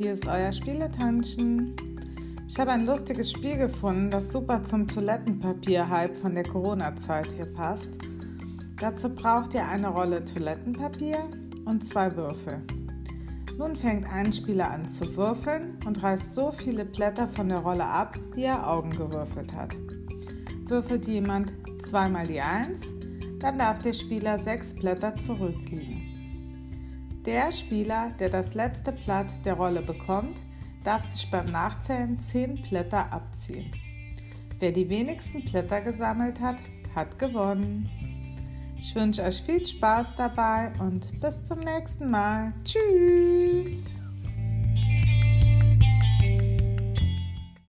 hier ist euer Spieletanschen. Ich habe ein lustiges Spiel gefunden, das super zum Toilettenpapier-Hype von der Corona-Zeit hier passt. Dazu braucht ihr eine Rolle Toilettenpapier und zwei Würfel. Nun fängt ein Spieler an zu würfeln und reißt so viele Blätter von der Rolle ab, wie er Augen gewürfelt hat. Würfelt jemand zweimal die Eins, dann darf der Spieler sechs Blätter zurückliegen. Der Spieler, der das letzte Blatt der Rolle bekommt, darf sich beim Nachzählen zehn Blätter abziehen. Wer die wenigsten Blätter gesammelt hat, hat gewonnen. Ich wünsche euch viel Spaß dabei und bis zum nächsten Mal. Tschüss!